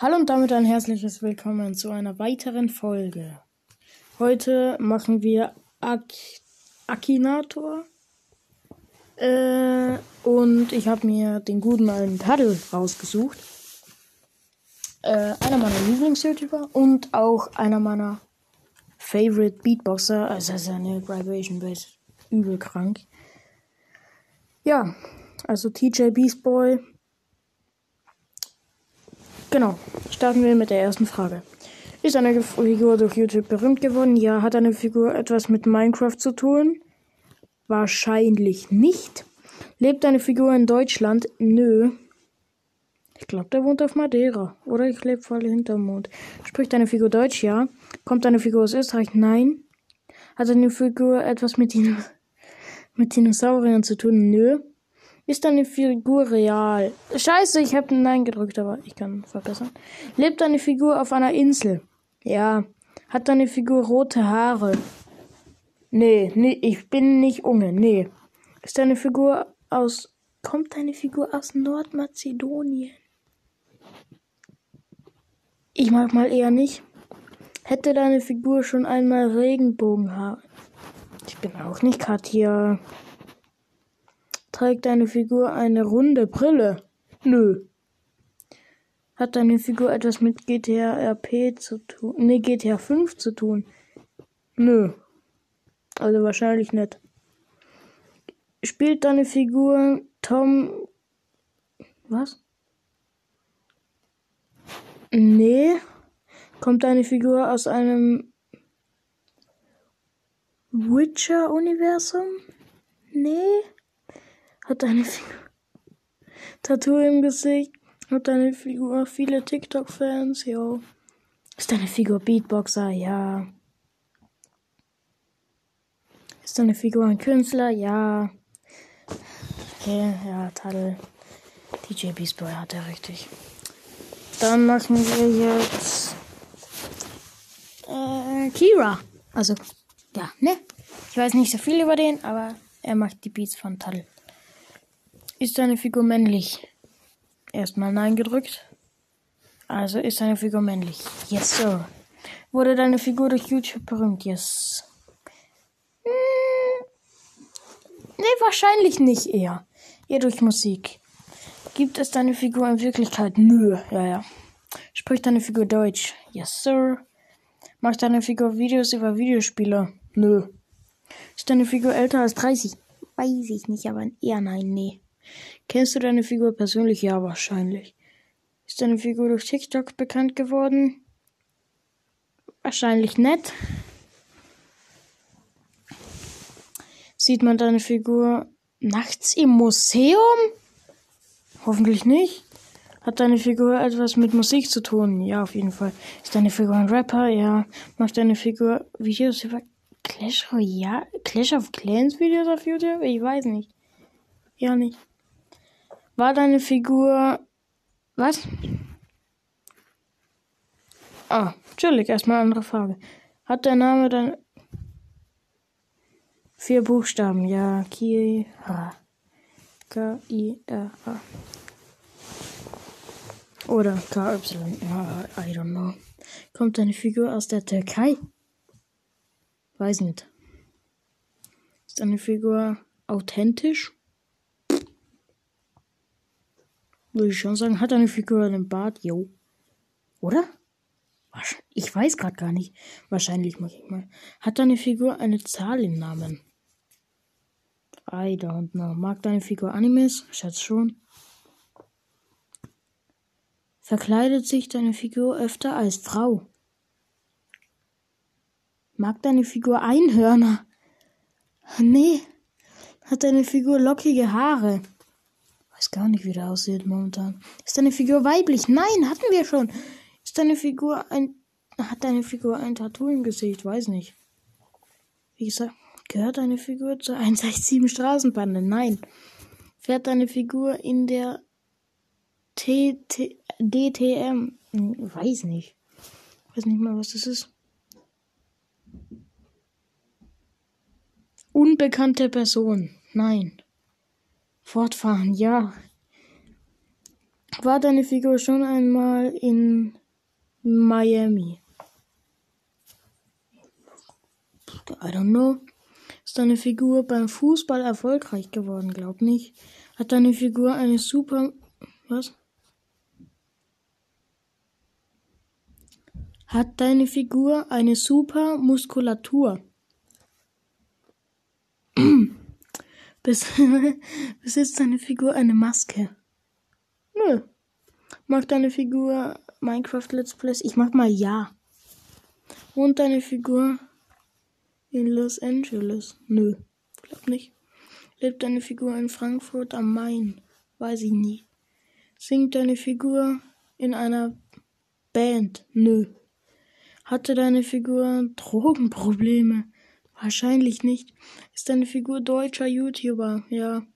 Hallo und damit ein herzliches Willkommen zu einer weiteren Folge. Heute machen wir Ak Akinator. Äh, und ich habe mir den guten alten Taddle rausgesucht. Äh, einer meiner Lieblings-YouTuber und auch einer meiner Favorite Beatboxer. Also seine Vibration Bass übel krank. Ja, also TJ Beast Boy Genau. Starten wir mit der ersten Frage. Ist eine Figur durch YouTube berühmt geworden? Ja. Hat eine Figur etwas mit Minecraft zu tun? Wahrscheinlich nicht. Lebt eine Figur in Deutschland? Nö. Ich glaube, der wohnt auf Madeira. Oder ich lebe voll hinterm Mond. Spricht eine Figur Deutsch? Ja. Kommt eine Figur aus Österreich? Nein. Hat eine Figur etwas mit, Dino mit Dinosauriern zu tun? Nö. Ist deine Figur real? Scheiße, ich habe Nein gedrückt, aber ich kann verbessern. Lebt deine Figur auf einer Insel? Ja. Hat deine Figur rote Haare? Nee, nee, ich bin nicht Unge, nee. Ist deine Figur aus. Kommt deine Figur aus Nordmazedonien? Ich mag mal eher nicht. Hätte deine Figur schon einmal Regenbogenhaare? Ich bin auch nicht Katja. Trägt deine Figur eine runde Brille? Nö. Hat deine Figur etwas mit GTA RP zu tun? Ne, GTA 5 zu tun? Nö. Also wahrscheinlich nicht. Spielt deine Figur Tom. Was? Nee. Kommt deine Figur aus einem Witcher-Universum? Nee. Hat deine Figur Tattoo im Gesicht? Hat deine Figur viele TikTok-Fans? Jo. Ist deine Figur Beatboxer? Ja. Ist deine Figur ein Künstler? Ja. Okay, ja, Tadel. DJ Beast Boy hat er richtig. Dann machen wir jetzt äh, Kira. Also, ja, ne? Ich weiß nicht so viel über den, aber er macht die Beats von Tadel. Ist deine Figur männlich? Erstmal Nein gedrückt. Also ist deine Figur männlich. Yes, sir. Wurde deine Figur durch YouTube berühmt? Yes. Hm, nee, wahrscheinlich nicht eher. Eher durch Musik. Gibt es deine Figur in Wirklichkeit? Nö. Ja, ja. Spricht deine Figur Deutsch? Yes, sir. Macht deine Figur Videos über Videospiele? Nö. Ist deine Figur älter als 30? Weiß ich nicht, aber eher nein, nee. Kennst du deine Figur persönlich? Ja, wahrscheinlich. Ist deine Figur durch TikTok bekannt geworden? Wahrscheinlich nicht. Sieht man deine Figur nachts im Museum? Hoffentlich nicht. Hat deine Figur etwas mit Musik zu tun? Ja, auf jeden Fall. Ist deine Figur ein Rapper? Ja. Macht deine Figur Videos über Clash Royale? Clash of Clans Videos auf YouTube? Ich weiß nicht. Ja, nicht. War deine Figur. Was? Ah, chillig, erstmal andere Frage. Hat der Name dann. Vier Buchstaben, ja. K-I-R-A. K-I-R-A. Oder K-Y. I don't know. Kommt deine Figur aus der Türkei? Weiß nicht. Ist deine Figur authentisch? Würde ich schon sagen. Hat eine Figur einen Bart? Jo. Oder? Ich weiß gerade gar nicht. Wahrscheinlich muss ich mal. Hat deine Figur eine Zahl im Namen? I don't know. Mag deine Figur Animes? Schätze schon. Verkleidet sich deine Figur öfter als Frau? Mag deine Figur Einhörner? Nee. Hat deine Figur lockige Haare? Weiß gar nicht, wie der aussieht momentan. Ist deine Figur weiblich? Nein, hatten wir schon. Ist deine Figur ein. Hat deine Figur ein Tattoo im Gesicht? Weiß nicht. Wie gesagt, gehört deine Figur zur 167 Straßenbande? Nein. Fährt deine Figur in der T T DTM? Hm, weiß nicht. Weiß nicht mal, was das ist. Unbekannte Person. Nein. Fortfahren, ja. War deine Figur schon einmal in Miami. I don't know. Ist deine Figur beim Fußball erfolgreich geworden? Glaub nicht. Hat deine Figur eine super. Was? Hat deine Figur eine super Muskulatur? Besitzt deine Figur eine Maske? Nö. Mag deine Figur Minecraft Let's Plays? Ich mach mal ja. Und deine Figur in Los Angeles? Nö. Glaub nicht. Lebt deine Figur in Frankfurt am Main? Weiß ich nie. Singt deine Figur in einer Band? Nö. Hatte deine Figur Drogenprobleme? Wahrscheinlich nicht. Ist deine Figur deutscher YouTuber? Ja.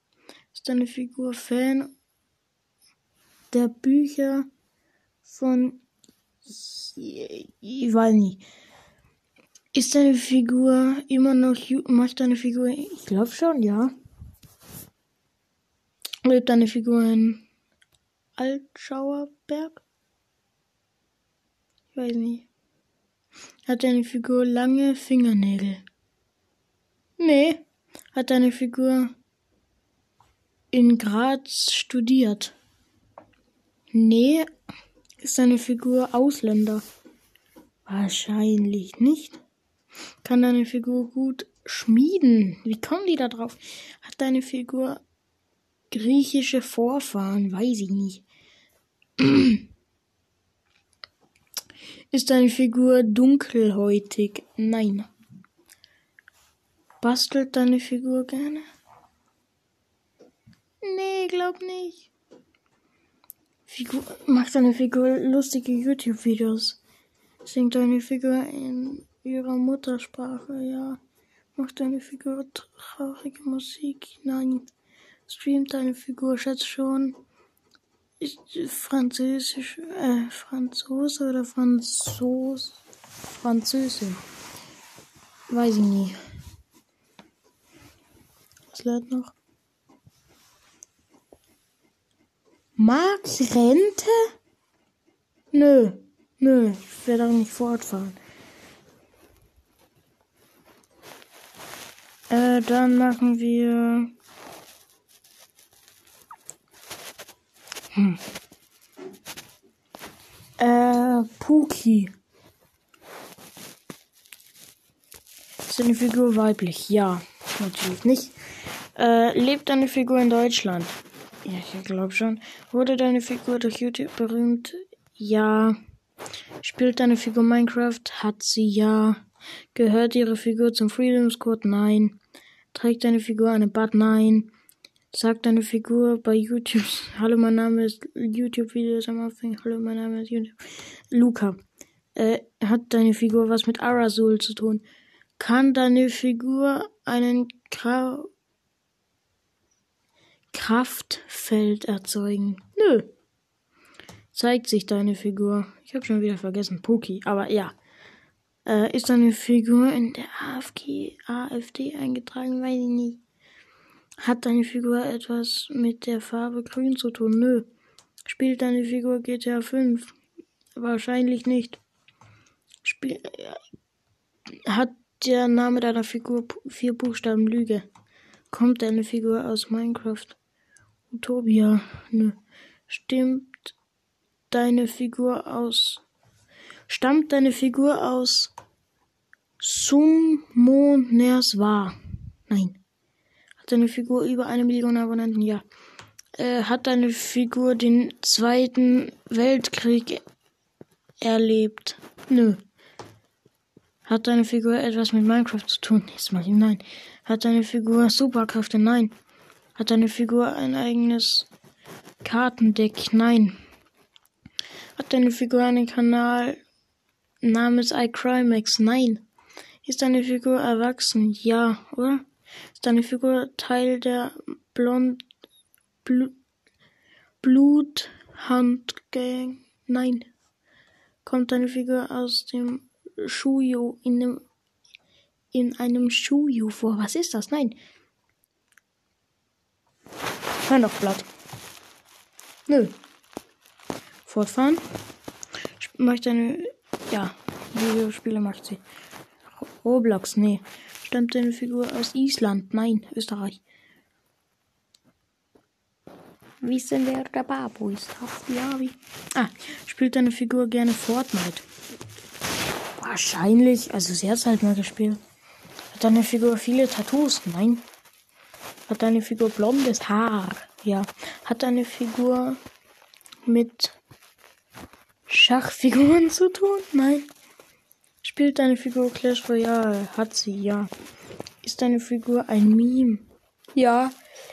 Ist deine Figur Fan der Bücher von. Ich weiß nicht. Ist deine Figur immer noch. Macht deine Figur. Ich glaube schon, ja. Lebt deine Figur in Altschauerberg? Ich weiß nicht. Hat deine Figur lange Fingernägel? Nee. Hat deine Figur in Graz studiert? Nee. Ist deine Figur Ausländer? Wahrscheinlich nicht. Kann deine Figur gut schmieden? Wie kommen die da drauf? Hat deine Figur griechische Vorfahren? Weiß ich nicht. Ist deine Figur dunkelhäutig? Nein. Bastelt deine Figur gerne? Nee, glaub nicht. Figur, macht deine Figur lustige YouTube-Videos? Singt deine Figur in ihrer Muttersprache? Ja. Macht deine Figur traurige Musik? Nein. Streamt deine Figur? Schätzt schon. Ist Französisch, äh, Franzose oder Franzos? Französin. Weiß ich nie. Lädt noch? Max Rente? Nö, nö, ich werde auch nicht fortfahren. Äh, dann machen wir. Hm. Äh, Puki. Ist eine Figur weiblich? Ja, natürlich nicht. Äh, lebt deine Figur in Deutschland? Ja, ich glaube schon. Wurde deine Figur durch YouTube berühmt? Ja. Spielt deine Figur Minecraft? Hat sie ja. Gehört ihre Figur zum Freedom Squad? Nein. Trägt deine Figur eine Bad? Nein. Sagt deine Figur bei YouTube, hallo, mein Name ist YouTube-Videos am Anfang, hallo, mein Name ist YouTube. Luca. Äh, hat deine Figur was mit Arazul zu tun? Kann deine Figur einen Kra Kraftfeld erzeugen? Nö. Zeigt sich deine Figur. Ich habe schon wieder vergessen, Poki, aber ja. Äh, ist deine Figur in der AFG, AfD eingetragen? Weiß ich nicht. Hat deine Figur etwas mit der Farbe grün zu tun? Nö. Spielt deine Figur GTA 5? Wahrscheinlich nicht. Spiel hat der Name deiner Figur vier Buchstaben Lüge? Kommt deine Figur aus Minecraft? Utopia? Nö. Stimmt deine Figur aus. Stammt deine Figur aus Summoners war? Nein. Hat deine Figur über eine Million Abonnenten? Ja. Äh, hat deine Figur den Zweiten Weltkrieg erlebt? Nö. Hat deine Figur etwas mit Minecraft zu tun? Jetzt mal nein. Hat deine Figur Superkräfte? Nein. Hat deine Figur ein eigenes Kartendeck? Nein. Hat deine Figur einen Kanal namens iCrimex? Nein. Ist deine Figur erwachsen? Ja, oder? Ist deine Figur Teil der Blond Bl Bluthandgang? Nein. Kommt deine Figur aus dem Schuyo in dem in einem Schuyo vor? Was ist das? Nein. Hör noch Blatt. Nö. Fortfahren. Macht eine. Ja, Videospiele macht sie. Roblox, nee. Stammt deine Figur aus Island? Nein, Österreich. Wissen wer der Babu ist? Ja, wie? Ah, spielt deine Figur gerne Fortnite? Wahrscheinlich. Also sie hat es halt mal gespielt. Hat deine Figur viele Tattoos? Nein. Hat deine Figur blondes Haar? Ja. Hat deine Figur mit Schachfiguren zu tun? Nein. Spielt deine Figur Clash Royale? Hat sie, ja. Ist deine Figur ein Meme? Ja.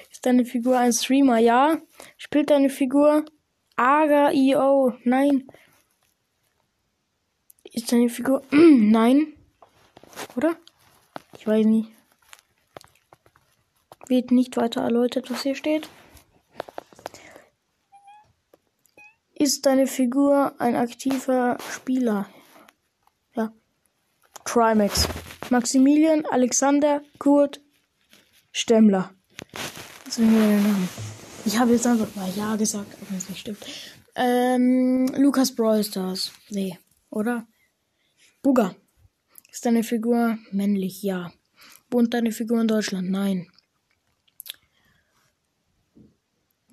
Ist deine Figur ein Streamer? Ja. Spielt deine Figur Aga.io? Nein. Ist deine Figur. Nein. Oder? Ich weiß nicht. Wird nicht weiter erläutert, was hier steht. Ist deine Figur ein aktiver Spieler? Ja. Trimax. Maximilian, Alexander, Kurt, Stemmler. Das sind meine Namen. Ich habe jetzt einfach mal Ja gesagt, aber es nicht stimmt. Ähm, Lukas Brawl Stars. Nee, oder? Buga. Ist deine Figur männlich? Ja. Wohnt deine Figur in Deutschland? Nein.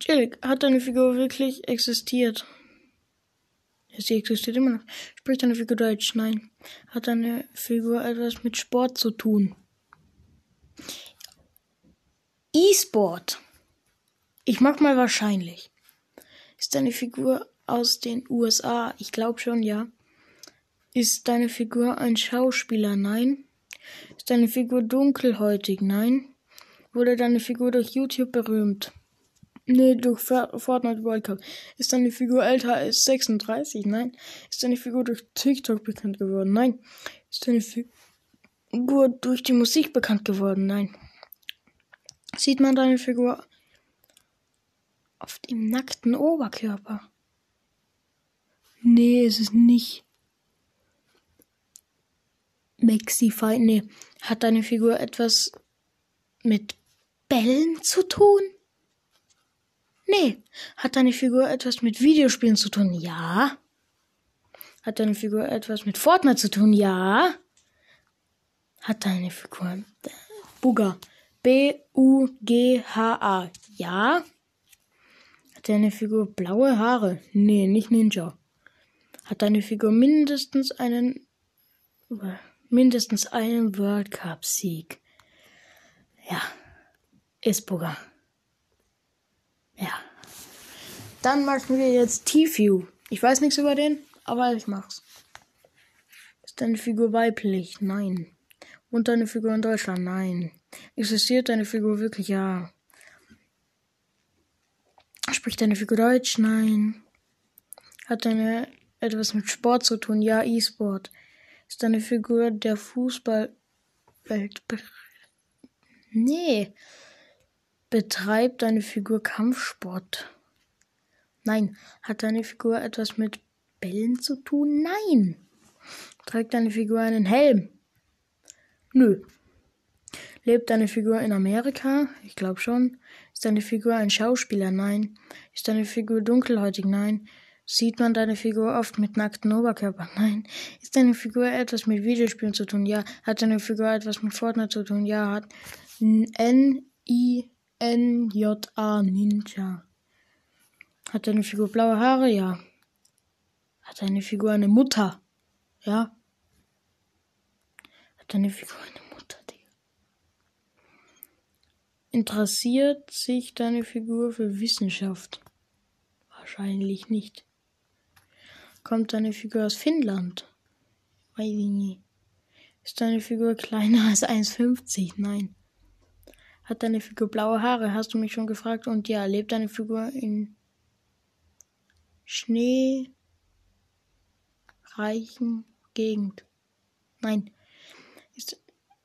Jill, hat deine Figur wirklich existiert? Sie existiert immer noch. Spricht deine Figur Deutsch? Nein. Hat deine Figur etwas mit Sport zu tun? E-Sport. Ich mach mal wahrscheinlich. Ist deine Figur aus den USA? Ich glaube schon, ja. Ist deine Figur ein Schauspieler? Nein. Ist deine Figur dunkelhäutig? Nein. Wurde deine Figur durch YouTube berühmt? Nee, durch Fortnite World Cup. Ist deine Figur älter als 36? Nein. Ist deine Figur durch TikTok bekannt geworden? Nein. Ist deine Figur durch die Musik bekannt geworden? Nein. Sieht man deine Figur auf dem nackten Oberkörper? Nee, ist es nicht. Maxify, nee. Hat deine Figur etwas mit Bällen zu tun? Nee. Hat deine Figur etwas mit Videospielen zu tun? Ja. Hat deine Figur etwas mit Fortnite zu tun? Ja. Hat deine Figur Bugger. B-U-G-H-A. Ja. Hat deine Figur blaue Haare? Nee, nicht Ninja. Hat deine Figur mindestens einen mindestens einen World Cup Sieg? Ja. Ist Bugger. Ja. Dann machen wir jetzt T-View. Ich weiß nichts über den, aber ich mach's. Ist deine Figur weiblich? Nein. Und deine Figur in Deutschland? Nein. Existiert deine Figur wirklich? Ja. Spricht deine Figur Deutsch? Nein. Hat deine etwas mit Sport zu tun? Ja, E-Sport. Ist deine Figur der Fußballwelt? Nee. Betreibt deine Figur Kampfsport? Nein. Hat deine Figur etwas mit Bällen zu tun? Nein. Trägt deine Figur einen Helm? Nö. Lebt deine Figur in Amerika? Ich glaube schon. Ist deine Figur ein Schauspieler? Nein. Ist deine Figur dunkelhäutig? Nein. Sieht man deine Figur oft mit nackten Oberkörper? Nein. Ist deine Figur etwas mit Videospielen zu tun? Ja. Hat deine Figur etwas mit Fortnite zu tun? Ja. Hat N-I N-J-A Ninja. Hat deine Figur blaue Haare? Ja. Hat deine Figur eine Mutter? Ja. Hat deine Figur eine Mutter, Digga? Interessiert sich deine Figur für Wissenschaft? Wahrscheinlich nicht. Kommt deine Figur aus Finnland? Weiß ich nie. Ist deine Figur kleiner als 1,50? Nein. Hat deine Figur blaue Haare? Hast du mich schon gefragt? Und ja, lebt deine Figur in schneereichen Gegend? Nein. Ist,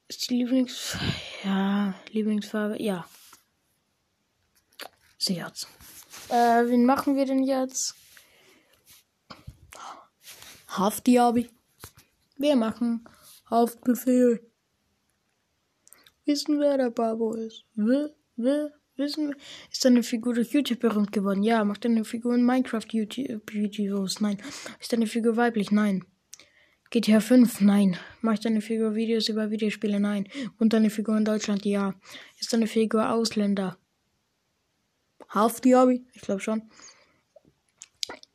ist die Lieblings... Ja, Lieblingsfarbe? Ja. Sie hat's. Äh, wen machen wir denn jetzt? Haftdiabi. Wir machen Haftbefehl. Wissen, wer der Babo ist? W, w, wissen, ist deine Figur durch YouTube berühmt geworden? Ja. Macht deine Figur in Minecraft YouTube-Videos? Nein. Ist deine Figur weiblich? Nein. GTA 5? Nein. Macht deine Figur Videos über Videospiele? Nein. Und deine Figur in Deutschland? Ja. Ist deine Figur Ausländer? Half die Hobby? Ich glaube schon.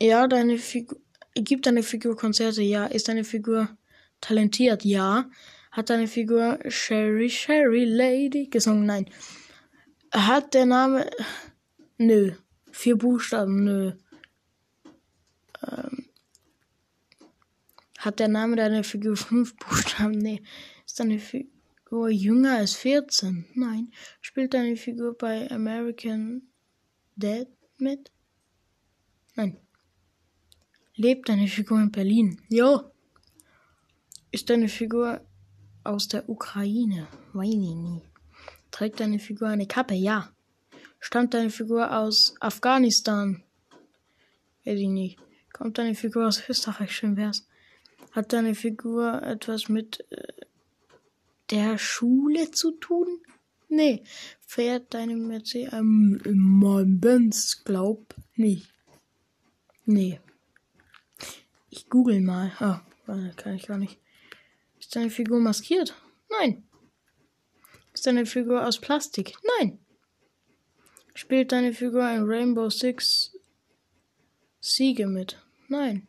Ja, deine Figur. Gibt deine Figur Konzerte? Ja. Ist deine Figur talentiert? Ja. Hat deine Figur Sherry Sherry Lady gesungen? Nein. Hat der Name. Nö. Vier Buchstaben? Nö. Ähm. Hat der Name deiner Figur fünf Buchstaben? Nee. Ist deine Figur jünger als 14? Nein. Spielt deine Figur bei American Dad mit? Nein. Lebt deine Figur in Berlin? Ja. Ist deine Figur aus der Ukraine? Weiß ich nie. Trägt deine Figur eine Kappe? Ja. Stammt deine Figur aus Afghanistan? Weiß ich nicht. Kommt deine Figur aus Österreich? Schön wär's. Hat deine Figur etwas mit äh, der Schule zu tun? Nee. Fährt deine Mercedes ähm, in meinem Benz? Glaub nicht. Nee. Ich google mal. Ah, kann ich gar nicht. Ist deine Figur maskiert? Nein. Ist deine Figur aus Plastik? Nein. Spielt deine Figur in Rainbow Six Siege mit? Nein.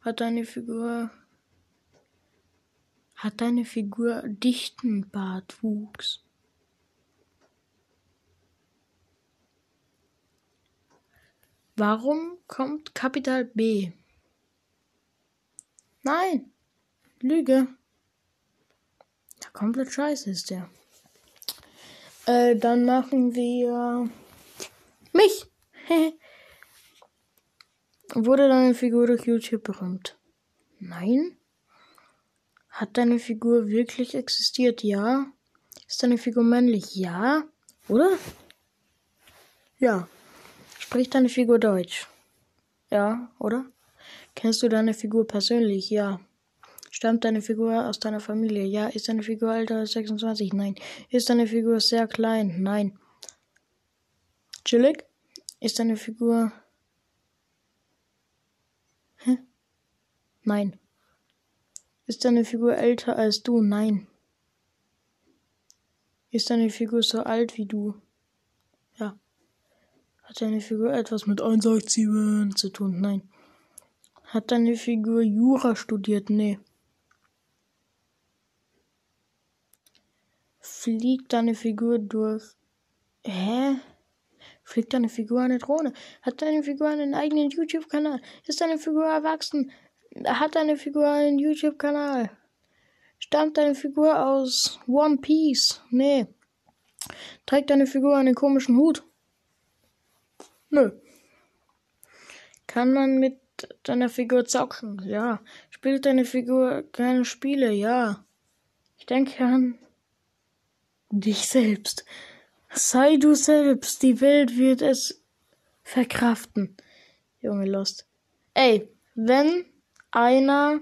Hat deine Figur hat deine Figur dichten Bartwuchs? Warum kommt Kapital B? Nein. Lüge. Ja, komplett scheiße ist der. Äh, dann machen wir mich. Wurde deine Figur durch YouTube berühmt? Nein. Hat deine Figur wirklich existiert? Ja. Ist deine Figur männlich? Ja. Oder? Ja. Spricht deine Figur Deutsch? Ja, oder? Kennst du deine Figur persönlich? Ja. Stammt deine Figur aus deiner Familie? Ja. Ist deine Figur älter als 26? Nein. Ist deine Figur sehr klein? Nein. Chillig? Ist deine Figur. Hä? Nein. Ist deine Figur älter als du? Nein. Ist deine Figur so alt wie du? Ja. Hat deine Figur etwas mit 187 zu tun? Nein. Hat deine Figur Jura studiert? Nee. Fliegt deine Figur durch. Hä? Fliegt deine Figur eine Drohne? Hat deine Figur einen eigenen YouTube-Kanal? Ist deine Figur erwachsen? Hat deine Figur einen YouTube-Kanal? Stammt deine Figur aus One Piece? Nee. Trägt deine Figur einen komischen Hut? Nö. Kann man mit deiner Figur zocken? Ja. Spielt deine Figur keine Spiele? Ja. Ich denke an dich selbst. Sei du selbst, die Welt wird es verkraften. Junge Lost. Ey, wenn einer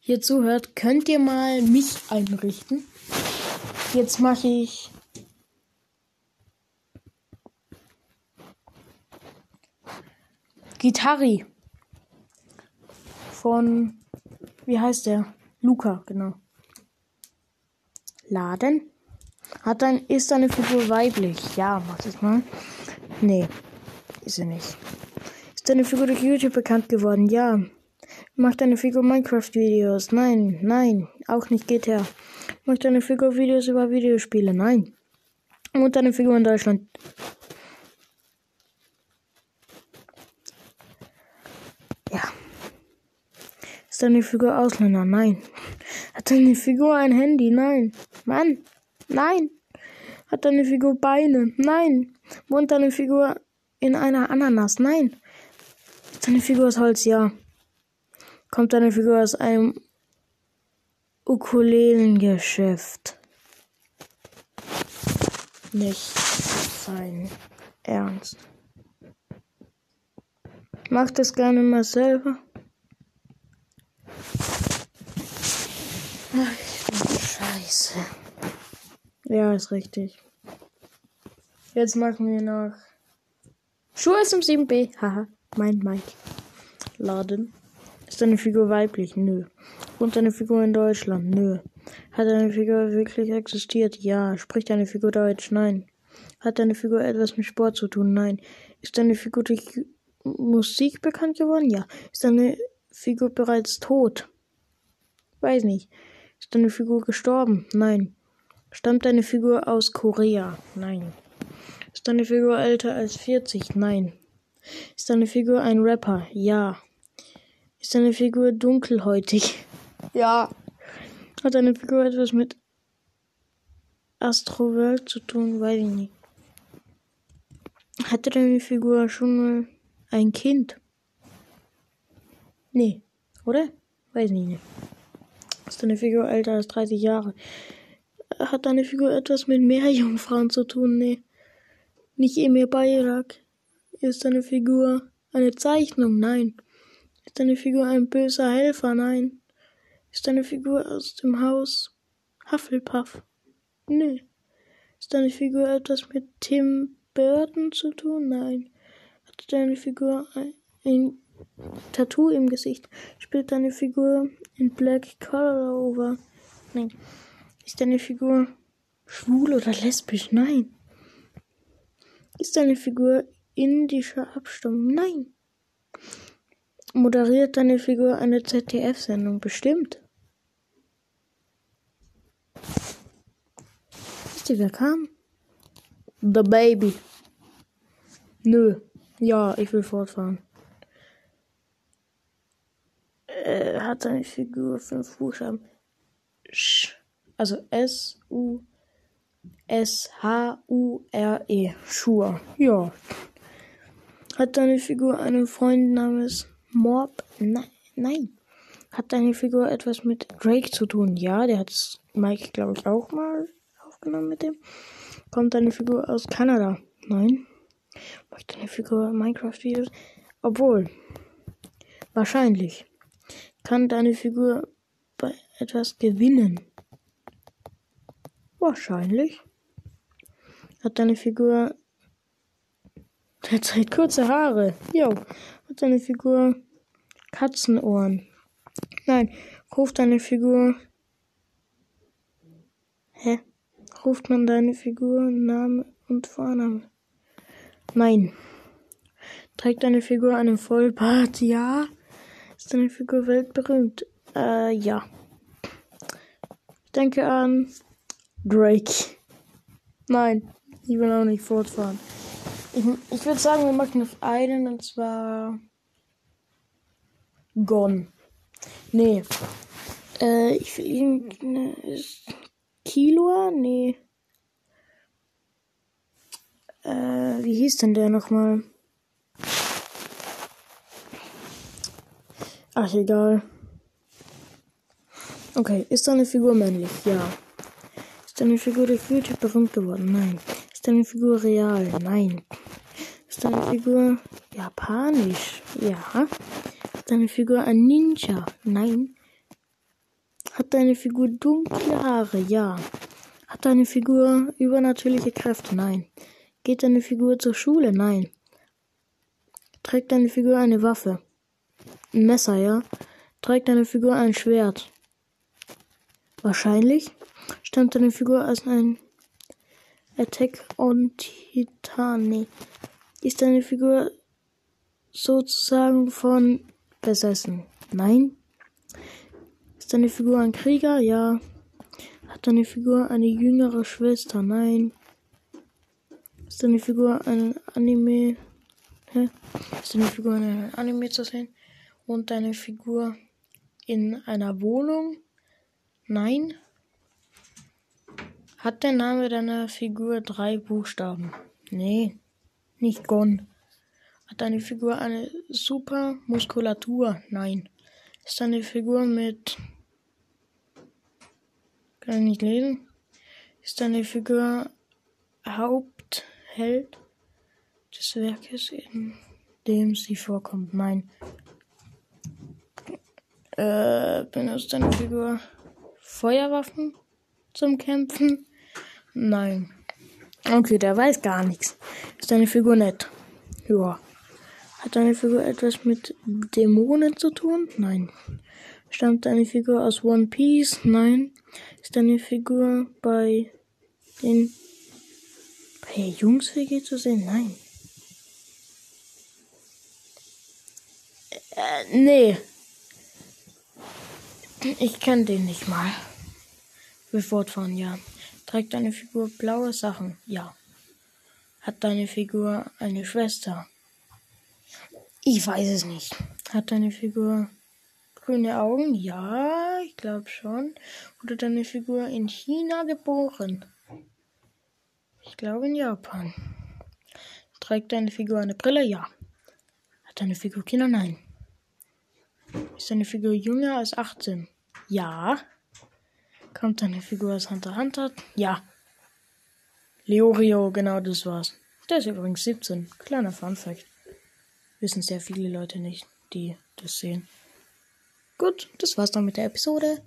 hier zuhört, könnt ihr mal mich einrichten. Jetzt mache ich Gitarri von wie heißt der? Luca, genau. Laden. Hat ein, ist deine Figur weiblich? Ja, mach das mal. Nee, ist sie nicht. Ist deine Figur durch YouTube bekannt geworden? Ja. Macht deine Figur Minecraft-Videos? Nein, nein, auch nicht GTA. Macht deine Figur Videos über Videospiele? Nein. Und deine Figur in Deutschland? Ja. Ist deine Figur Ausländer? Nein. Hat deine Figur ein Handy? Nein. Mann. Nein. Hat deine Figur Beine? Nein. Wohnt deine Figur in einer Ananas? Nein. Ist deine Figur aus Holz? Ja. Kommt deine Figur aus einem Ukulelengeschäft? Nicht sein Ernst. Macht das gerne mal selber. Ach, scheiße. Ja, ist richtig. Jetzt machen wir noch Schuhe SM7B. Haha, mein Mike. Laden. Ist deine Figur weiblich? Nö. Wohnt deine Figur in Deutschland? Nö. Hat deine Figur wirklich existiert? Ja. Spricht deine Figur Deutsch? Nein. Hat deine Figur etwas mit Sport zu tun? Nein. Ist deine Figur durch Musik bekannt geworden? Ja. Ist deine Figur bereits tot? Weiß nicht. Ist deine Figur gestorben? Nein. Stammt deine Figur aus Korea? Nein. Ist deine Figur älter als 40? Nein. Ist deine Figur ein Rapper? Ja. Ist deine Figur dunkelhäutig? Ja. Hat deine Figur etwas mit Astroworld zu tun? Weiß ich nicht. Hatte deine Figur schon mal ein Kind? Nee, oder? Weiß ich nicht. Ist deine Figur älter als 30 Jahre? Hat deine Figur etwas mit Meerjungfrauen zu tun? Nee. Nicht Emir Bayrak. Ist deine Figur eine Zeichnung? Nein. Ist deine Figur ein böser Helfer? Nein. Ist deine Figur aus dem Haus Hufflepuff? Nee. Ist deine Figur etwas mit Tim Burton zu tun? Nein. Hat deine Figur ein, ein Tattoo im Gesicht? Spielt deine Figur in Black Color Over? Nein. Ist deine Figur schwul oder lesbisch? Nein. Ist deine Figur indischer Abstammung? Nein. Moderiert deine Figur eine ZDF-Sendung? Bestimmt. Wisst ihr, wer kam? The Baby. Nö. Ja, ich will fortfahren. Äh, hat seine Figur fünf Buchstaben. Sch. Also S, U, S, H, U, R, E. Schur. Ja. Hat deine Figur einen Freund namens Morb? Nein. Nein. Hat deine Figur etwas mit Drake zu tun? Ja, der hat Mike, glaube ich, auch mal aufgenommen mit dem. Kommt deine Figur aus Kanada? Nein. Macht deine Figur Minecraft-Videos? Obwohl. Wahrscheinlich. Kann deine Figur bei etwas gewinnen? Wahrscheinlich. Hat deine Figur derzeit kurze Haare? Jo. Hat deine Figur Katzenohren? Nein. Ruft deine Figur. Hä? Ruft man deine Figur Name und Vorname? Nein. Trägt deine Figur einen Vollbart? Ja. Ist deine Figur weltberühmt? Äh, ja. Ich denke an Drake. Nein, ich will auch nicht fortfahren. Ich, ich würde sagen, wir machen noch einen und zwar Gone. Nee. Äh, ich irgendeine. Kilo? Nee. Äh, wie hieß denn der nochmal? Ach, egal. Okay, ist deine Figur männlich? Ja. Ist deine Figur durch YouTube berühmt geworden? Nein. Ist deine Figur real? Nein. Ist deine Figur japanisch? Ja. Ist deine Figur ein Ninja? Nein. Hat deine Figur dunkle Haare? Ja. Hat deine Figur übernatürliche Kräfte? Nein. Geht deine Figur zur Schule? Nein. Trägt deine Figur eine Waffe? Ein Messer, ja. Trägt deine Figur ein Schwert? Wahrscheinlich. Stammt deine Figur aus einem Attack on Titan? Nee. Ist deine Figur sozusagen von besessen? Nein. Ist deine Figur ein Krieger? Ja. Hat deine Figur eine jüngere Schwester? Nein. Ist deine Figur ein Anime? Hä? Ist deine Figur in einem Anime zu sehen? Und deine Figur in einer Wohnung? Nein. Hat der Name deiner Figur drei Buchstaben? Nee, nicht Gon. Hat deine Figur eine super Muskulatur? Nein. Ist deine Figur mit kann ich nicht lesen. Ist deine Figur Hauptheld des Werkes, in dem sie vorkommt? Nein. Äh, benutzt deine Figur Feuerwaffen zum Kämpfen? Nein. Okay, der weiß gar nichts. Ist deine Figur nett? Ja. Hat deine Figur etwas mit Dämonen zu tun? Nein. Stammt deine Figur aus One Piece? Nein. Ist deine Figur bei den bei Jungs WG zu sehen? Nein. Äh, nee. Ich kenne den nicht mal. Wir fortfahren, ja. Trägt deine Figur blaue Sachen? Ja. Hat deine Figur eine Schwester? Ich weiß es nicht. Hat deine Figur grüne Augen? Ja, ich glaube schon. Wurde deine Figur in China geboren? Ich glaube in Japan. Trägt deine Figur eine Brille? Ja. Hat deine Figur Kinder? Nein. Ist deine Figur jünger als 18? Ja. Kommt deine Figur aus Hunter Hunter? Ja. Leorio, genau das war's. Der ist übrigens 17. Kleiner Funfact. Wissen sehr viele Leute nicht, die das sehen. Gut, das war's dann mit der Episode.